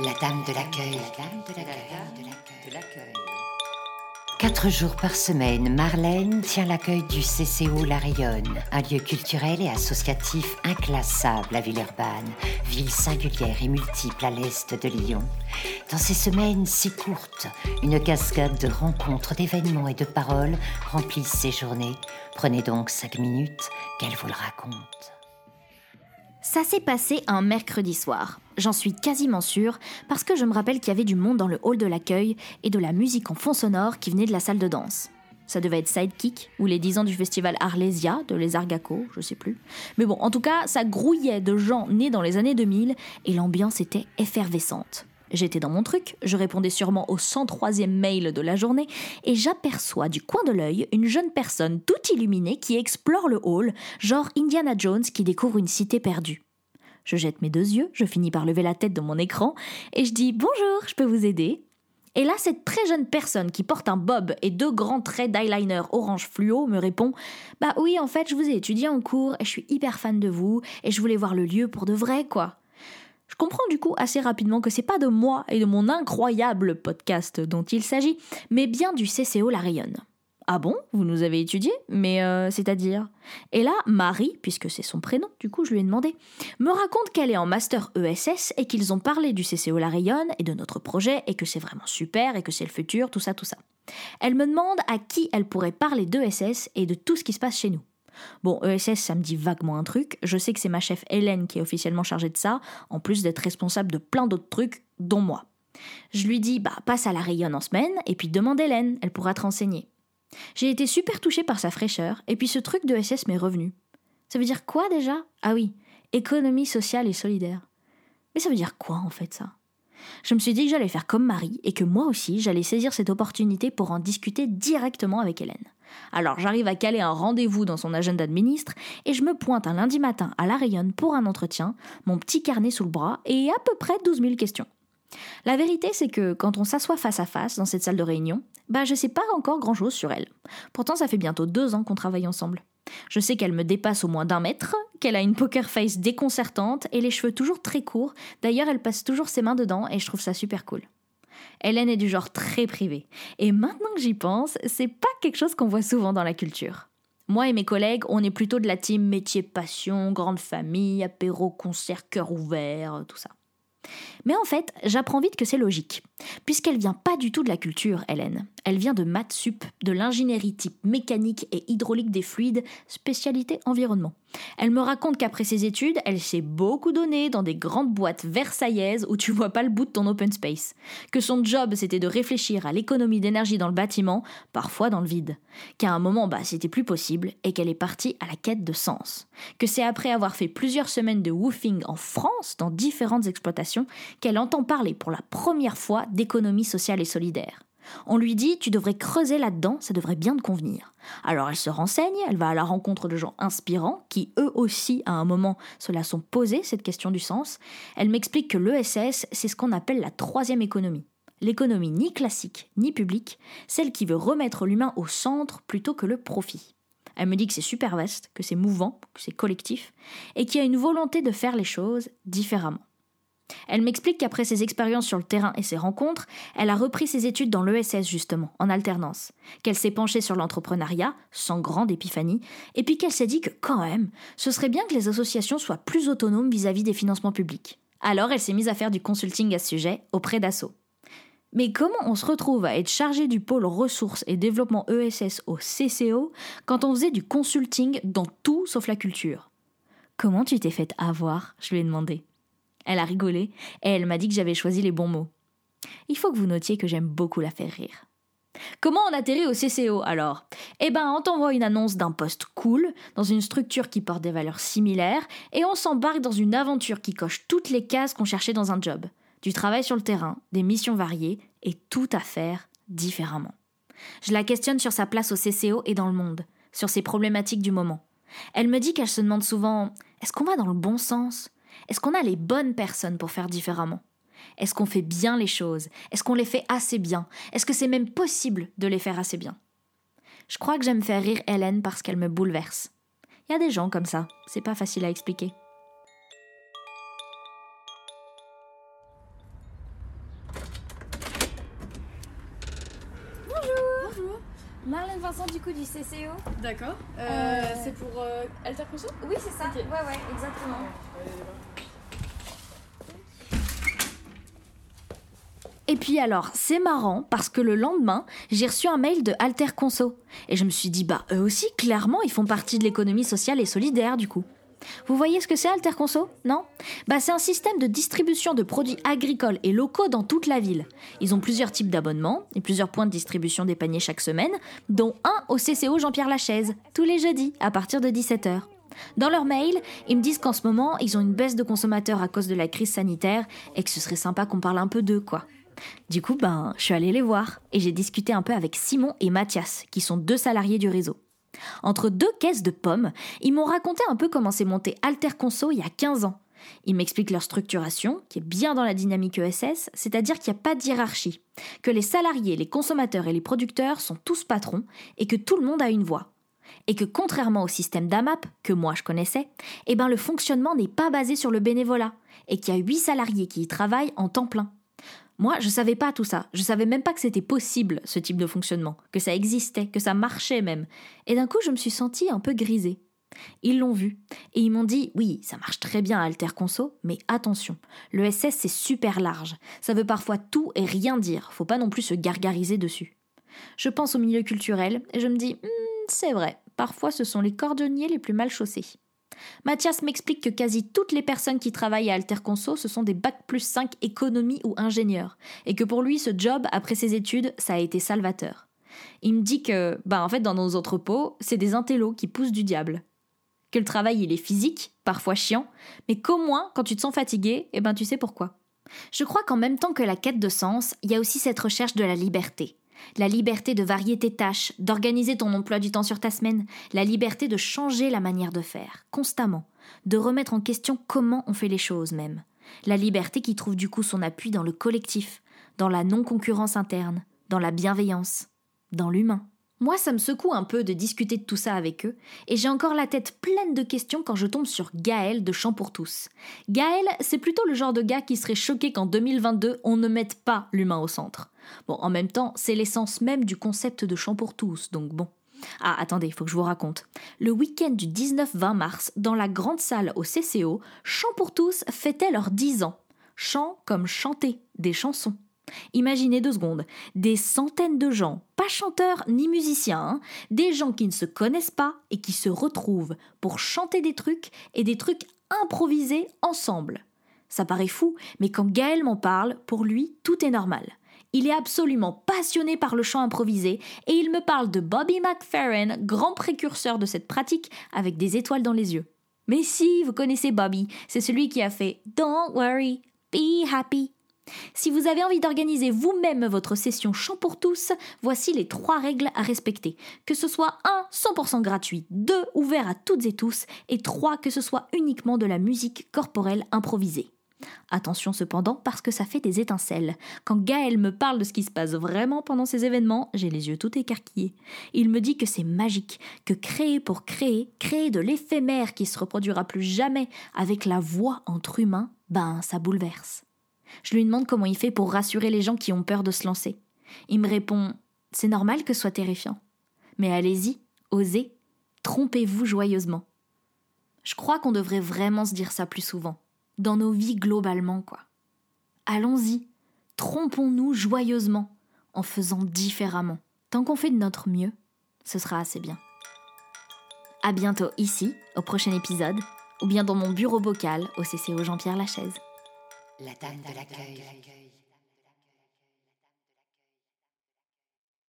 La dame de l'accueil. Quatre jours par semaine, Marlène tient l'accueil du CCO La Rayonne, un lieu culturel et associatif inclassable à Villeurbanne, ville singulière et multiple à l'est de Lyon. Dans ces semaines si courtes, une cascade de rencontres, d'événements et de paroles remplissent ces journées. Prenez donc cinq minutes qu'elle vous le raconte. Ça s'est passé un mercredi soir. J'en suis quasiment sûre parce que je me rappelle qu'il y avait du monde dans le hall de l'accueil et de la musique en fond sonore qui venait de la salle de danse. Ça devait être Sidekick ou les 10 ans du festival Arlesia de Les Argacos, je sais plus. Mais bon, en tout cas, ça grouillait de gens nés dans les années 2000 et l'ambiance était effervescente. J'étais dans mon truc, je répondais sûrement au 103e mail de la journée, et j'aperçois du coin de l'œil une jeune personne toute illuminée qui explore le hall, genre Indiana Jones qui découvre une cité perdue. Je jette mes deux yeux, je finis par lever la tête de mon écran, et je dis Bonjour, je peux vous aider et là, cette très jeune personne qui porte un bob et deux grands traits d'eyeliner orange fluo me répond Bah oui, en fait, je vous ai étudié en cours et je suis hyper fan de vous et je voulais voir le lieu pour de vrai, quoi. Je comprends du coup assez rapidement que c'est pas de moi et de mon incroyable podcast dont il s'agit, mais bien du CCO La Rayonne. Ah bon Vous nous avez étudié Mais euh, c'est-à-dire Et là, Marie, puisque c'est son prénom, du coup je lui ai demandé, me raconte qu'elle est en master ESS et qu'ils ont parlé du CCO La Rayonne et de notre projet et que c'est vraiment super et que c'est le futur, tout ça, tout ça. Elle me demande à qui elle pourrait parler d'ESS et de tout ce qui se passe chez nous. Bon, ESS, ça me dit vaguement un truc. Je sais que c'est ma chef Hélène qui est officiellement chargée de ça, en plus d'être responsable de plein d'autres trucs, dont moi. Je lui dis, bah, passe à la rayonne en semaine, et puis demande Hélène, elle pourra te renseigner. J'ai été super touchée par sa fraîcheur, et puis ce truc de ESS m'est revenu. Ça veut dire quoi déjà? Ah oui, économie sociale et solidaire. Mais ça veut dire quoi en fait ça? Je me suis dit que j'allais faire comme Marie et que moi aussi j'allais saisir cette opportunité pour en discuter directement avec Hélène. Alors j'arrive à caler un rendez-vous dans son agenda de ministre et je me pointe un lundi matin à La Rayonne pour un entretien, mon petit carnet sous le bras et à peu près 12 000 questions. La vérité, c'est que quand on s'assoit face à face dans cette salle de réunion, bah je sais pas encore grand chose sur elle. Pourtant, ça fait bientôt deux ans qu'on travaille ensemble. Je sais qu'elle me dépasse au moins d'un mètre, qu'elle a une poker face déconcertante et les cheveux toujours très courts. D'ailleurs, elle passe toujours ses mains dedans et je trouve ça super cool. Hélène est du genre très privé. Et maintenant que j'y pense, c'est pas quelque chose qu'on voit souvent dans la culture. Moi et mes collègues, on est plutôt de la team métier passion, grande famille, apéro, concert, cœur ouvert, tout ça. Mais en fait, j'apprends vite que c'est logique, puisqu'elle vient pas du tout de la culture, Hélène. Elle vient de maths sup, de l'ingénierie type mécanique et hydraulique des fluides, spécialité environnement. Elle me raconte qu'après ses études, elle s'est beaucoup donnée dans des grandes boîtes versaillaises où tu vois pas le bout de ton open space. Que son job c'était de réfléchir à l'économie d'énergie dans le bâtiment, parfois dans le vide. Qu'à un moment, bah, c'était plus possible et qu'elle est partie à la quête de sens. Que c'est après avoir fait plusieurs semaines de woofing en France dans différentes exploitations qu'elle entend parler pour la première fois d'économie sociale et solidaire. On lui dit Tu devrais creuser là-dedans, ça devrait bien te convenir. Alors elle se renseigne, elle va à la rencontre de gens inspirants qui, eux aussi, à un moment, se la sont posé cette question du sens. Elle m'explique que l'ESS, c'est ce qu'on appelle la troisième économie. L'économie ni classique ni publique, celle qui veut remettre l'humain au centre plutôt que le profit. Elle me dit que c'est super vaste, que c'est mouvant, que c'est collectif, et qu'il y a une volonté de faire les choses différemment. Elle m'explique qu'après ses expériences sur le terrain et ses rencontres, elle a repris ses études dans l'ESS justement, en alternance, qu'elle s'est penchée sur l'entrepreneuriat, sans grande épiphanie, et puis qu'elle s'est dit que quand même, ce serait bien que les associations soient plus autonomes vis-à-vis des financements publics. Alors elle s'est mise à faire du consulting à ce sujet auprès d'Asso. Mais comment on se retrouve à être chargé du pôle ressources et développement ESS au CCO quand on faisait du consulting dans tout sauf la culture? Comment tu t'es fait avoir? Je lui ai demandé. Elle a rigolé et elle m'a dit que j'avais choisi les bons mots. Il faut que vous notiez que j'aime beaucoup la faire rire. Comment on atterrit au CCO alors? Eh ben, on t'envoie une annonce d'un poste cool, dans une structure qui porte des valeurs similaires, et on s'embarque dans une aventure qui coche toutes les cases qu'on cherchait dans un job. Du travail sur le terrain, des missions variées, et tout à faire différemment. Je la questionne sur sa place au CCO et dans le monde, sur ses problématiques du moment. Elle me dit qu'elle se demande souvent est-ce qu'on va dans le bon sens? Est-ce qu'on a les bonnes personnes pour faire différemment? Est-ce qu'on fait bien les choses? Est-ce qu'on les fait assez bien? Est-ce que c'est même possible de les faire assez bien? Je crois que j'aime faire rire Hélène parce qu'elle me bouleverse. Il y a des gens comme ça, c'est pas facile à expliquer. Vincent du coup du CCO. D'accord. Euh, Euh, C'est pour euh, Alter Conso? Oui c'est ça. Ouais ouais exactement. Et puis alors, c'est marrant parce que le lendemain, j'ai reçu un mail de Alter Conso. Et je me suis dit, bah eux aussi, clairement, ils font partie de l'économie sociale et solidaire du coup. Vous voyez ce que c'est Alter Conso? Non? Bah c'est un système de distribution de produits agricoles et locaux dans toute la ville. Ils ont plusieurs types d'abonnements et plusieurs points de distribution des paniers chaque semaine, dont un au CCO Jean-Pierre Lachaise, tous les jeudis à partir de 17h. Dans leur mail, ils me disent qu'en ce moment, ils ont une baisse de consommateurs à cause de la crise sanitaire et que ce serait sympa qu'on parle un peu d'eux, quoi. Du coup, ben, je suis allée les voir et j'ai discuté un peu avec Simon et Mathias, qui sont deux salariés du réseau. Entre deux caisses de pommes, ils m'ont raconté un peu comment s'est monté Alter Conso il y a 15 ans. Ils m'expliquent leur structuration, qui est bien dans la dynamique ESS, c'est-à-dire qu'il n'y a pas de hiérarchie, que les salariés, les consommateurs et les producteurs sont tous patrons et que tout le monde a une voix. Et que contrairement au système d'AMAP, que moi je connaissais, eh ben le fonctionnement n'est pas basé sur le bénévolat, et qu'il y a 8 salariés qui y travaillent en temps plein. Moi, je savais pas tout ça. Je savais même pas que c'était possible, ce type de fonctionnement, que ça existait, que ça marchait même. Et d'un coup, je me suis sentie un peu grisée. Ils l'ont vu. Et ils m'ont dit, oui, ça marche très bien à Alter Conso, mais attention, le SS c'est super large. Ça veut parfois tout et rien dire. Faut pas non plus se gargariser dessus. Je pense au milieu culturel et je me dis, Hmm, c'est vrai, parfois ce sont les cordonniers les plus mal chaussés. Mathias m'explique que quasi toutes les personnes qui travaillent à Alter Conso, ce sont des bac plus 5 économie ou ingénieurs, et que pour lui, ce job, après ses études, ça a été salvateur. Il me dit que, bah en fait, dans nos entrepôts, c'est des intellos qui poussent du diable. Que le travail, il est physique, parfois chiant, mais qu'au moins, quand tu te sens fatigué, eh ben tu sais pourquoi. Je crois qu'en même temps que la quête de sens, il y a aussi cette recherche de la liberté. La liberté de varier tes tâches, d'organiser ton emploi du temps sur ta semaine, la liberté de changer la manière de faire, constamment, de remettre en question comment on fait les choses même. La liberté qui trouve du coup son appui dans le collectif, dans la non-concurrence interne, dans la bienveillance, dans l'humain. Moi, ça me secoue un peu de discuter de tout ça avec eux, et j'ai encore la tête pleine de questions quand je tombe sur Gaël de Chant pour tous. Gaël, c'est plutôt le genre de gars qui serait choqué qu'en 2022, on ne mette pas l'humain au centre. Bon, en même temps, c'est l'essence même du concept de Chant pour tous, donc bon. Ah, attendez, faut que je vous raconte. Le week-end du 19-20 mars, dans la grande salle au CCO, Chant pour tous fêtait leurs 10 ans. Chant comme chanter, des chansons. Imaginez deux secondes, des centaines de gens, pas chanteurs ni musiciens, hein, des gens qui ne se connaissent pas et qui se retrouvent pour chanter des trucs et des trucs improvisés ensemble. Ça paraît fou, mais quand Gaël m'en parle, pour lui, tout est normal. Il est absolument passionné par le chant improvisé et il me parle de Bobby McFerrin, grand précurseur de cette pratique avec des étoiles dans les yeux. Mais si, vous connaissez Bobby, c'est celui qui a fait Don't worry, be happy. Si vous avez envie d'organiser vous-même votre session chant pour tous, voici les trois règles à respecter. Que ce soit 1, 100% gratuit, 2, ouvert à toutes et tous, et 3, que ce soit uniquement de la musique corporelle improvisée. Attention cependant parce que ça fait des étincelles. Quand Gaël me parle de ce qui se passe vraiment pendant ces événements, j'ai les yeux tout écarquillés. Il me dit que c'est magique, que créer pour créer, créer de l'éphémère qui se reproduira plus jamais avec la voix entre humains, ben ça bouleverse. Je lui demande comment il fait pour rassurer les gens qui ont peur de se lancer. Il me répond C'est normal que ce soit terrifiant. Mais allez-y, osez, trompez-vous joyeusement. Je crois qu'on devrait vraiment se dire ça plus souvent, dans nos vies globalement, quoi. Allons-y, trompons-nous joyeusement, en faisant différemment. Tant qu'on fait de notre mieux, ce sera assez bien. À bientôt ici, au prochain épisode, ou bien dans mon bureau bocal au CCO Jean-Pierre Lachaise. La dame de l'accueil.